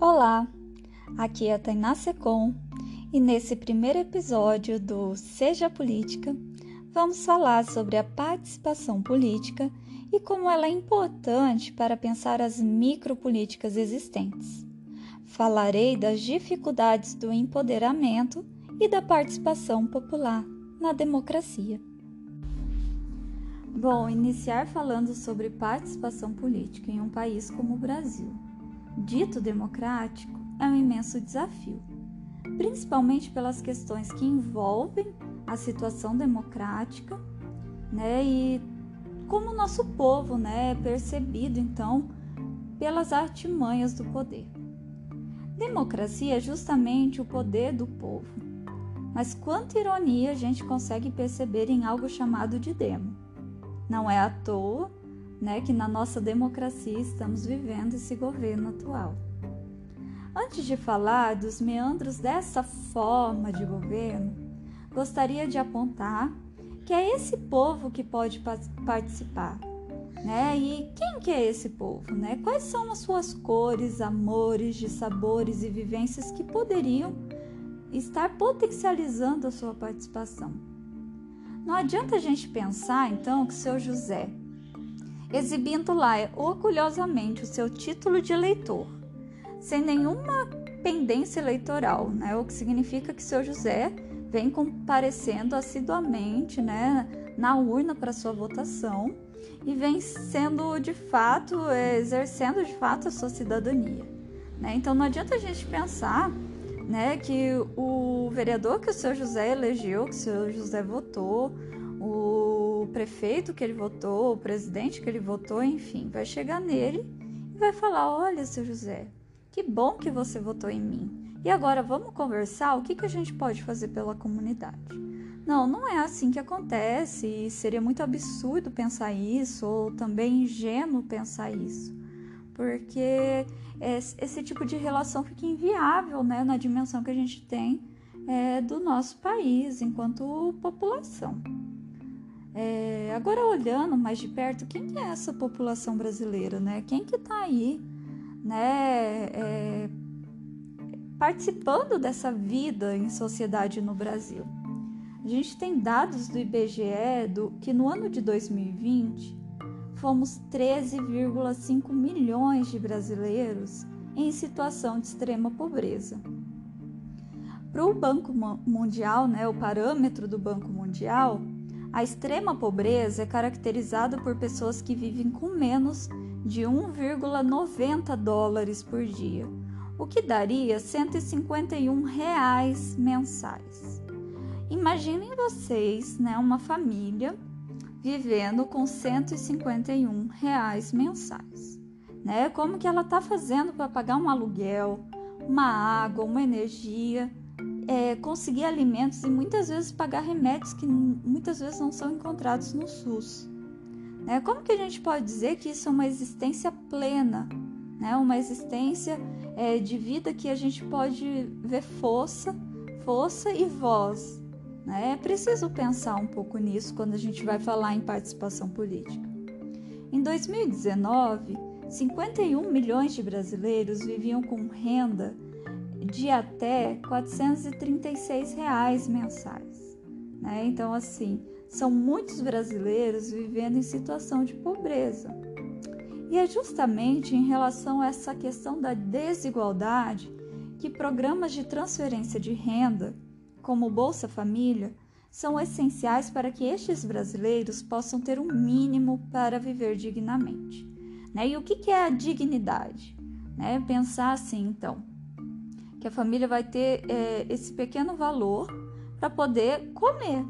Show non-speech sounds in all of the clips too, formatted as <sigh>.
Olá, aqui é a Tainá Secom e nesse primeiro episódio do Seja Política vamos falar sobre a participação política e como ela é importante para pensar as micropolíticas existentes. Falarei das dificuldades do empoderamento e da participação popular na democracia. Bom, iniciar falando sobre participação política em um país como o Brasil dito democrático é um imenso desafio, principalmente pelas questões que envolvem a situação democrática, né, e como o nosso povo, né, é percebido então pelas artimanhas do poder. Democracia é justamente o poder do povo. Mas quanta ironia a gente consegue perceber em algo chamado de demo. Não é à toa né, que na nossa democracia estamos vivendo esse governo atual. Antes de falar dos meandros dessa forma de governo, gostaria de apontar que é esse povo que pode participar. Né? E quem que é esse povo? Né? Quais são as suas cores, amores, de sabores e vivências que poderiam estar potencializando a sua participação? Não adianta a gente pensar então que seu José exibindo lá orgulhosamente o seu título de eleitor, sem nenhuma pendência eleitoral, né? o que significa que seu José vem comparecendo assiduamente né, na urna para sua votação e vem sendo de fato, exercendo de fato a sua cidadania. Né? Então não adianta a gente pensar né, que o vereador que o seu José elegeu, que o seu José votou, o prefeito que ele votou, o presidente que ele votou, enfim, vai chegar nele e vai falar: Olha, seu José, que bom que você votou em mim. E agora vamos conversar o que, que a gente pode fazer pela comunidade. Não, não é assim que acontece e seria muito absurdo pensar isso ou também ingênuo pensar isso, porque esse tipo de relação fica inviável né, na dimensão que a gente tem é, do nosso país enquanto população. É, agora olhando mais de perto, quem é essa população brasileira, né? Quem que está aí, né? É, participando dessa vida em sociedade no Brasil. A gente tem dados do IBGE do, que no ano de 2020 fomos 13,5 milhões de brasileiros em situação de extrema pobreza. Para o Banco Mundial, né, o parâmetro do Banco Mundial, a extrema pobreza é caracterizada por pessoas que vivem com menos de 1,90 dólares por dia, o que daria 151 reais mensais. Imaginem vocês, né, uma família vivendo com 151 reais mensais, né? Como que ela está fazendo para pagar um aluguel, uma água, uma energia? É, conseguir alimentos e muitas vezes pagar remédios que muitas vezes não são encontrados no SUS. Né? Como que a gente pode dizer que isso é uma existência plena, né? uma existência é, de vida que a gente pode ver força, força e voz? Né? É preciso pensar um pouco nisso quando a gente vai falar em participação política. Em 2019, 51 milhões de brasileiros viviam com renda de até 436 reais mensais. Né? Então, assim, são muitos brasileiros vivendo em situação de pobreza. E é justamente em relação a essa questão da desigualdade que programas de transferência de renda, como Bolsa Família, são essenciais para que estes brasileiros possam ter um mínimo para viver dignamente. Né? E o que é a dignidade? Né? Pensar assim, então, que a família vai ter é, esse pequeno valor para poder comer.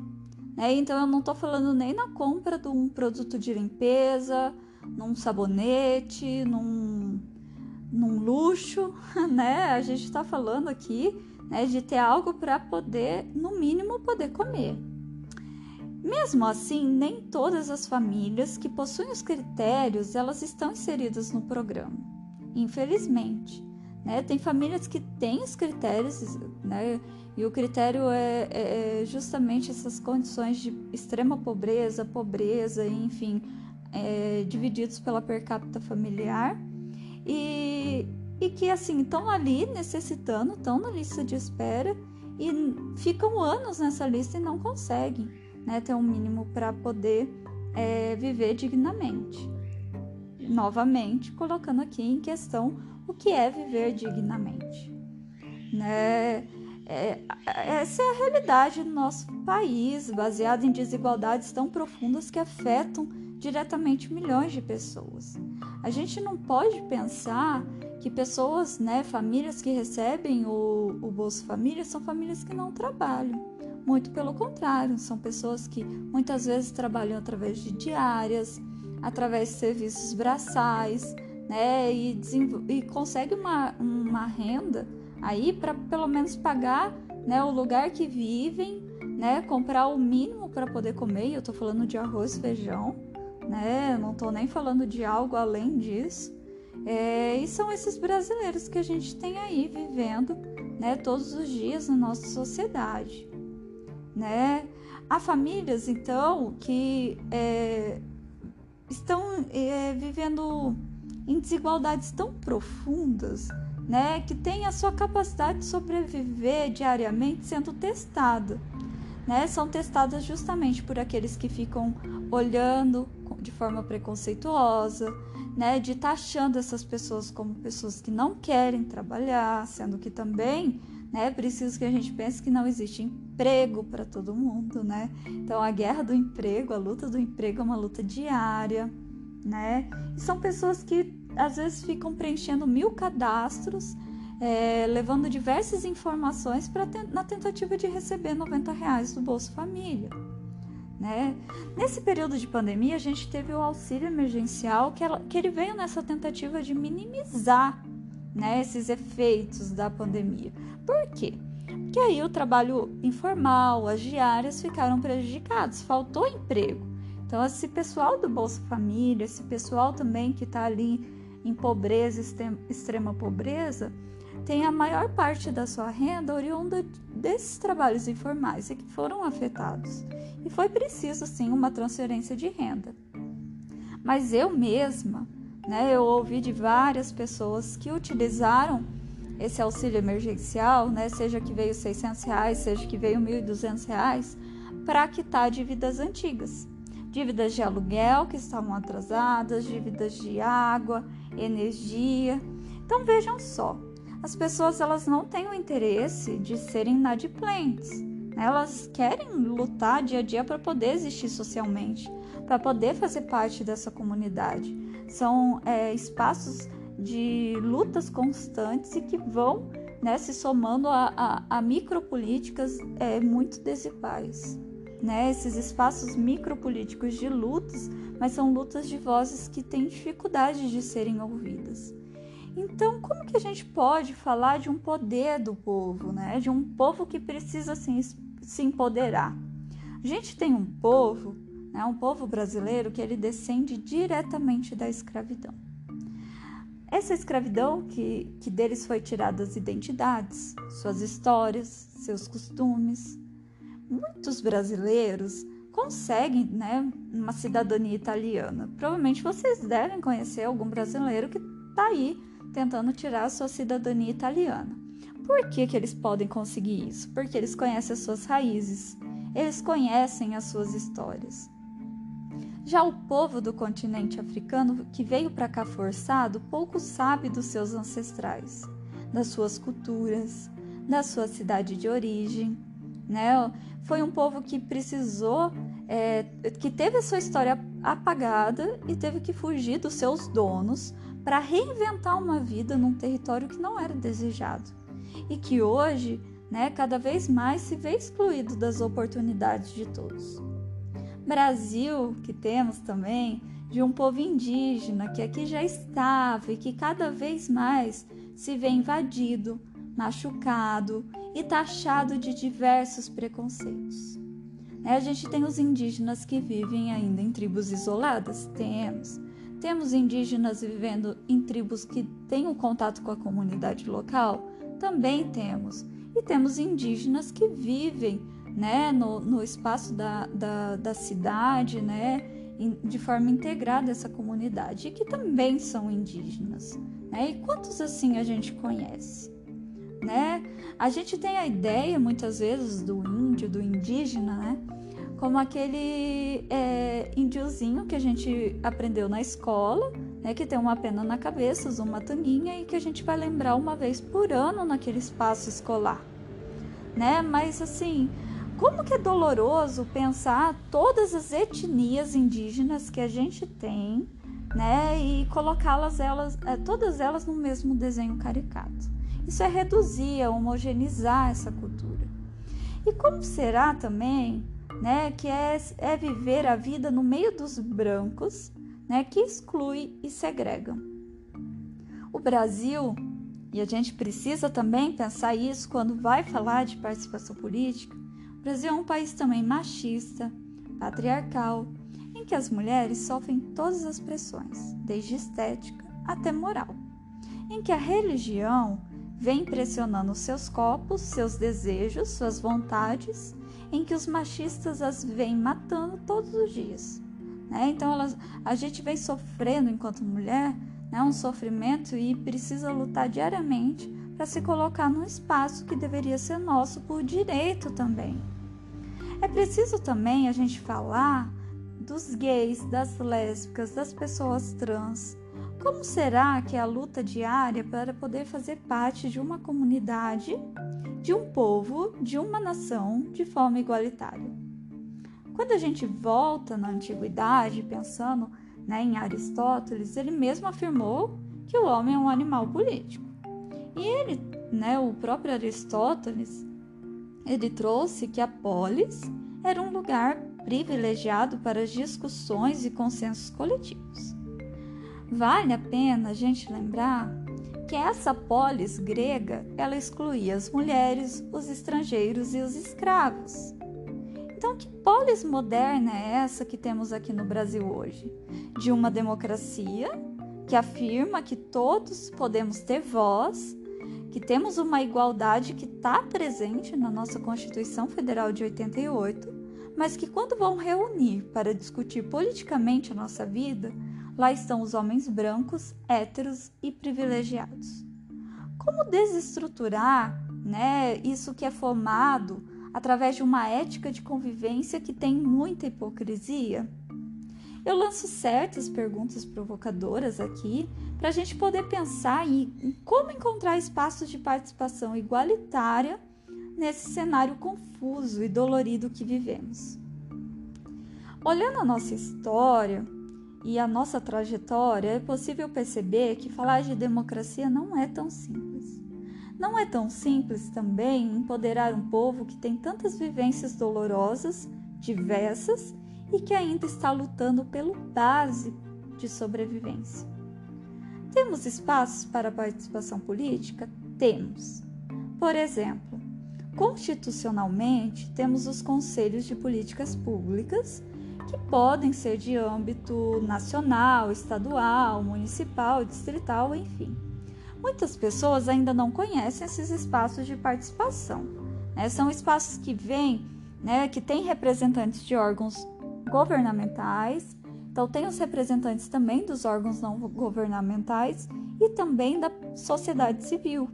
Né? Então eu não estou falando nem na compra de um produto de limpeza, num sabonete, num, num luxo, <laughs> né? A gente está falando aqui né, de ter algo para poder, no mínimo, poder comer. Mesmo assim, nem todas as famílias que possuem os critérios elas estão inseridas no programa. Infelizmente, né? Tem famílias que têm os critérios, né? e o critério é, é, é justamente essas condições de extrema pobreza, pobreza, enfim, é, divididos pela per capita familiar. E e que assim estão ali necessitando, estão na lista de espera e ficam anos nessa lista e não conseguem né, ter um mínimo para poder é, viver dignamente. Novamente, colocando aqui em questão o que é viver dignamente. Né? É, essa é a realidade do nosso país, baseada em desigualdades tão profundas que afetam diretamente milhões de pessoas. A gente não pode pensar que pessoas, né, famílias que recebem o, o Bolsa Família são famílias que não trabalham. Muito pelo contrário, são pessoas que muitas vezes trabalham através de diárias, através de serviços braçais, né, e, e conseguem uma, uma renda aí para pelo menos pagar né, o lugar que vivem, né, comprar o mínimo para poder comer. Eu estou falando de arroz, feijão, né, não estou nem falando de algo além disso. É, e são esses brasileiros que a gente tem aí vivendo né, todos os dias na nossa sociedade. Né? Há famílias, então, que é, estão é, vivendo em desigualdades tão profundas né, que têm a sua capacidade de sobreviver diariamente sendo testada. Né? São testadas justamente por aqueles que ficam olhando de forma preconceituosa, né, de taxando essas pessoas como pessoas que não querem trabalhar, sendo que também, né, é preciso que a gente pense que não existe emprego para todo mundo, né? Então a guerra do emprego, a luta do emprego é uma luta diária, né? E são pessoas que às vezes ficam preenchendo mil cadastros, é, levando diversas informações para na tentativa de receber 90 reais do Bolsa Família. Né? Nesse período de pandemia, a gente teve o auxílio emergencial, que, ela, que ele veio nessa tentativa de minimizar né, esses efeitos da pandemia. Por quê? Porque aí o trabalho informal, as diárias ficaram prejudicados, faltou emprego. Então, esse pessoal do Bolsa Família, esse pessoal também que está ali em pobreza, extrema pobreza, tem a maior parte da sua renda oriunda desses trabalhos informais e que foram afetados. E foi preciso, sim, uma transferência de renda. Mas eu mesma, né, eu ouvi de várias pessoas que utilizaram esse auxílio emergencial, né, seja que veio 600 reais, seja que veio 1.200 reais, para quitar dívidas antigas. Dívidas de aluguel que estavam atrasadas, dívidas de água, energia. Então vejam só, as pessoas elas não têm o interesse de serem inadimplentes. Né? Elas querem lutar dia a dia para poder existir socialmente, para poder fazer parte dessa comunidade. São é, espaços de lutas constantes e que vão né, se somando a, a, a micropolíticas é, muito desiguais. Né? Esses espaços micropolíticos de lutas, mas são lutas de vozes que têm dificuldade de serem ouvidas. Então, como que a gente pode falar de um poder do povo, né? De um povo que precisa assim, se empoderar. A gente tem um povo, né? um povo brasileiro que ele descende diretamente da escravidão. Essa escravidão que, que deles foi tirada as identidades, suas histórias, seus costumes. Muitos brasileiros conseguem né, uma cidadania italiana. Provavelmente vocês devem conhecer algum brasileiro que está aí tentando tirar a sua cidadania italiana. Por que, que eles podem conseguir isso? Porque eles conhecem as suas raízes, eles conhecem as suas histórias. Já o povo do continente africano que veio para cá forçado pouco sabe dos seus ancestrais, das suas culturas, da sua cidade de origem. Né? Foi um povo que precisou, é, que teve a sua história apagada e teve que fugir dos seus donos para reinventar uma vida num território que não era desejado e que hoje, né, cada vez mais se vê excluído das oportunidades de todos. Brasil, que temos também, de um povo indígena que aqui já estava e que cada vez mais se vê invadido, machucado e taxado de diversos preconceitos. Né, a gente tem os indígenas que vivem ainda em tribos isoladas? Temos. Temos indígenas vivendo em tribos que têm um contato com a comunidade local? Também temos. E temos indígenas que vivem né, no, no espaço da, da, da cidade, né, de forma integrada essa comunidade, e que também são indígenas. Né? E quantos assim a gente conhece? Né? A gente tem a ideia muitas vezes do índio, do indígena, né? como aquele é, índiozinho que a gente aprendeu na escola, né, que tem uma pena na cabeça, usa uma tanguinha e que a gente vai lembrar uma vez por ano naquele espaço escolar, né? Mas assim, como que é doloroso pensar todas as etnias indígenas que a gente tem, né, e colocá-las elas, é, todas elas no mesmo desenho caricato. Isso é reduzir, é homogeneizar essa cultura. E como será também né, que é, é viver a vida no meio dos brancos, né, que exclui e segregam. O Brasil, e a gente precisa também pensar isso quando vai falar de participação política, o Brasil é um país também machista, patriarcal, em que as mulheres sofrem todas as pressões, desde estética até moral, em que a religião vem pressionando seus corpos, seus desejos, suas vontades em que os machistas as vêm matando todos os dias. Né? Então elas, a gente vem sofrendo enquanto mulher né, um sofrimento e precisa lutar diariamente para se colocar num espaço que deveria ser nosso por direito também. É preciso também a gente falar dos gays, das lésbicas, das pessoas trans. Como será que é a luta diária para poder fazer parte de uma comunidade de um povo, de uma nação, de forma igualitária. Quando a gente volta na antiguidade, pensando né, em Aristóteles, ele mesmo afirmou que o homem é um animal político. E ele, né, o próprio Aristóteles, ele trouxe que a polis era um lugar privilegiado para as discussões e consensos coletivos. Vale a pena a gente lembrar que essa polis grega ela excluía as mulheres, os estrangeiros e os escravos. Então, que polis moderna é essa que temos aqui no Brasil hoje? De uma democracia que afirma que todos podemos ter voz, que temos uma igualdade que está presente na nossa Constituição Federal de 88, mas que quando vão reunir para discutir politicamente a nossa vida, Lá estão os homens brancos, héteros e privilegiados. Como desestruturar né, isso que é formado através de uma ética de convivência que tem muita hipocrisia? Eu lanço certas perguntas provocadoras aqui para a gente poder pensar em como encontrar espaços de participação igualitária nesse cenário confuso e dolorido que vivemos. Olhando a nossa história, e a nossa trajetória, é possível perceber que falar de democracia não é tão simples. Não é tão simples também empoderar um povo que tem tantas vivências dolorosas, diversas e que ainda está lutando pelo básico de sobrevivência. Temos espaços para participação política? Temos. Por exemplo, constitucionalmente, temos os conselhos de políticas públicas que podem ser de âmbito nacional, estadual, municipal, distrital, enfim. Muitas pessoas ainda não conhecem esses espaços de participação. Né? São espaços que vêm, né, que têm representantes de órgãos governamentais, então tem os representantes também dos órgãos não governamentais e também da sociedade civil.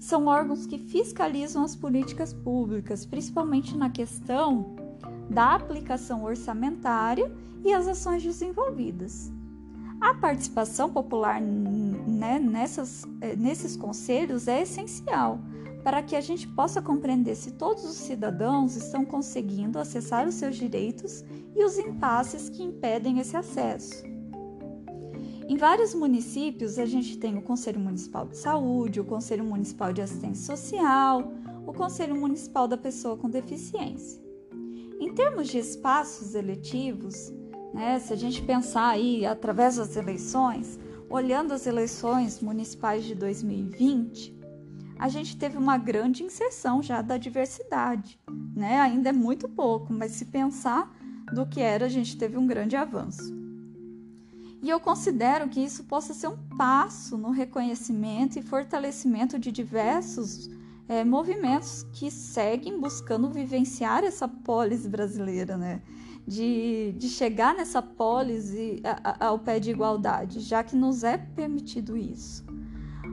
São órgãos que fiscalizam as políticas públicas, principalmente na questão da aplicação orçamentária e as ações desenvolvidas. A participação popular né, nessas, eh, nesses conselhos é essencial para que a gente possa compreender se todos os cidadãos estão conseguindo acessar os seus direitos e os impasses que impedem esse acesso. Em vários municípios, a gente tem o Conselho Municipal de Saúde, o Conselho Municipal de Assistência Social, o Conselho Municipal da Pessoa com Deficiência. Em termos de espaços eletivos, né, se a gente pensar aí através das eleições, olhando as eleições municipais de 2020, a gente teve uma grande inserção já da diversidade, né? Ainda é muito pouco, mas se pensar do que era, a gente teve um grande avanço. E eu considero que isso possa ser um passo no reconhecimento e fortalecimento de diversos é, movimentos que seguem buscando vivenciar essa polis brasileira, né? De, de chegar nessa polis ao pé de igualdade, já que nos é permitido isso.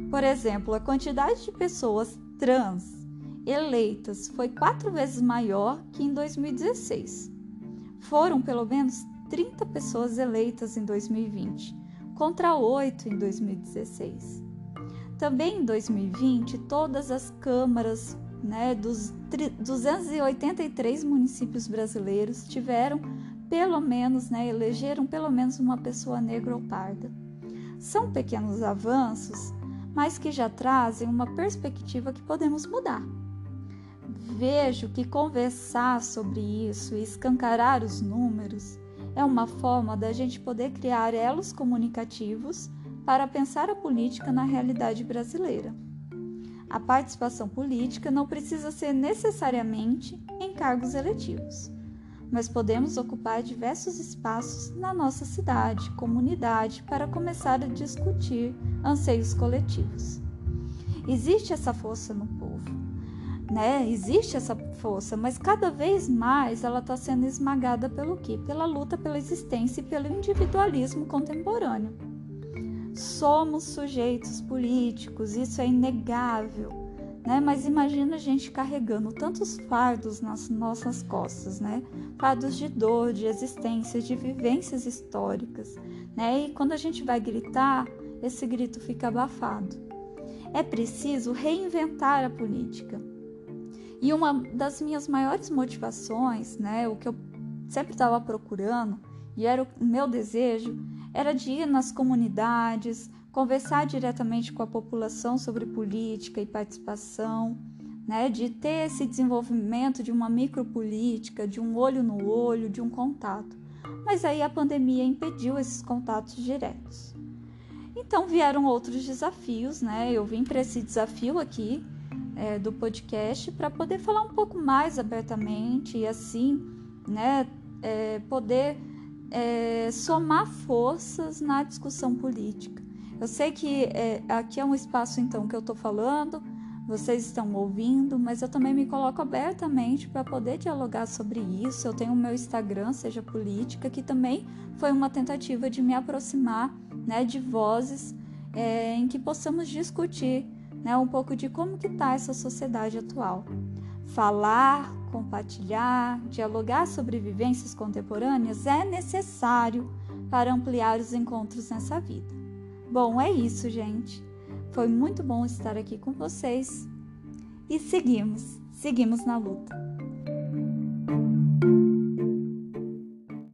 Por exemplo, a quantidade de pessoas trans eleitas foi quatro vezes maior que em 2016. Foram pelo menos 30 pessoas eleitas em 2020, contra 8 em 2016. Também em 2020, todas as câmaras né, dos 283 municípios brasileiros tiveram pelo menos, né, elegeram pelo menos uma pessoa negra ou parda. São pequenos avanços, mas que já trazem uma perspectiva que podemos mudar. Vejo que conversar sobre isso e escancarar os números é uma forma da gente poder criar elos comunicativos para pensar a política na realidade brasileira. A participação política não precisa ser necessariamente em cargos eletivos, mas podemos ocupar diversos espaços na nossa cidade, comunidade, para começar a discutir anseios coletivos. Existe essa força no povo né? Existe essa força, mas cada vez mais ela está sendo esmagada pelo quê? Pela luta pela existência e pelo individualismo contemporâneo. Somos sujeitos políticos, isso é inegável, né? Mas imagina a gente carregando tantos fardos nas nossas costas, né? Fardos de dor, de existência, de vivências históricas, né? E quando a gente vai gritar, esse grito fica abafado. É preciso reinventar a política e uma das minhas maiores motivações, né, o que eu sempre estava procurando e era o meu desejo, era de ir nas comunidades, conversar diretamente com a população sobre política e participação, né, de ter esse desenvolvimento de uma micropolítica, de um olho no olho, de um contato. Mas aí a pandemia impediu esses contatos diretos. Então vieram outros desafios, né? Eu vim para esse desafio aqui é, do podcast para poder falar um pouco mais abertamente e assim, né, é, poder é, somar forças na discussão política. Eu sei que é, aqui é um espaço então que eu estou falando, vocês estão ouvindo, mas eu também me coloco abertamente para poder dialogar sobre isso. Eu tenho o meu Instagram, seja política, que também foi uma tentativa de me aproximar né, de vozes é, em que possamos discutir né, um pouco de como que está essa sociedade atual. Falar, compartilhar, dialogar sobre vivências contemporâneas é necessário para ampliar os encontros nessa vida. Bom, é isso, gente. Foi muito bom estar aqui com vocês e seguimos, seguimos na luta.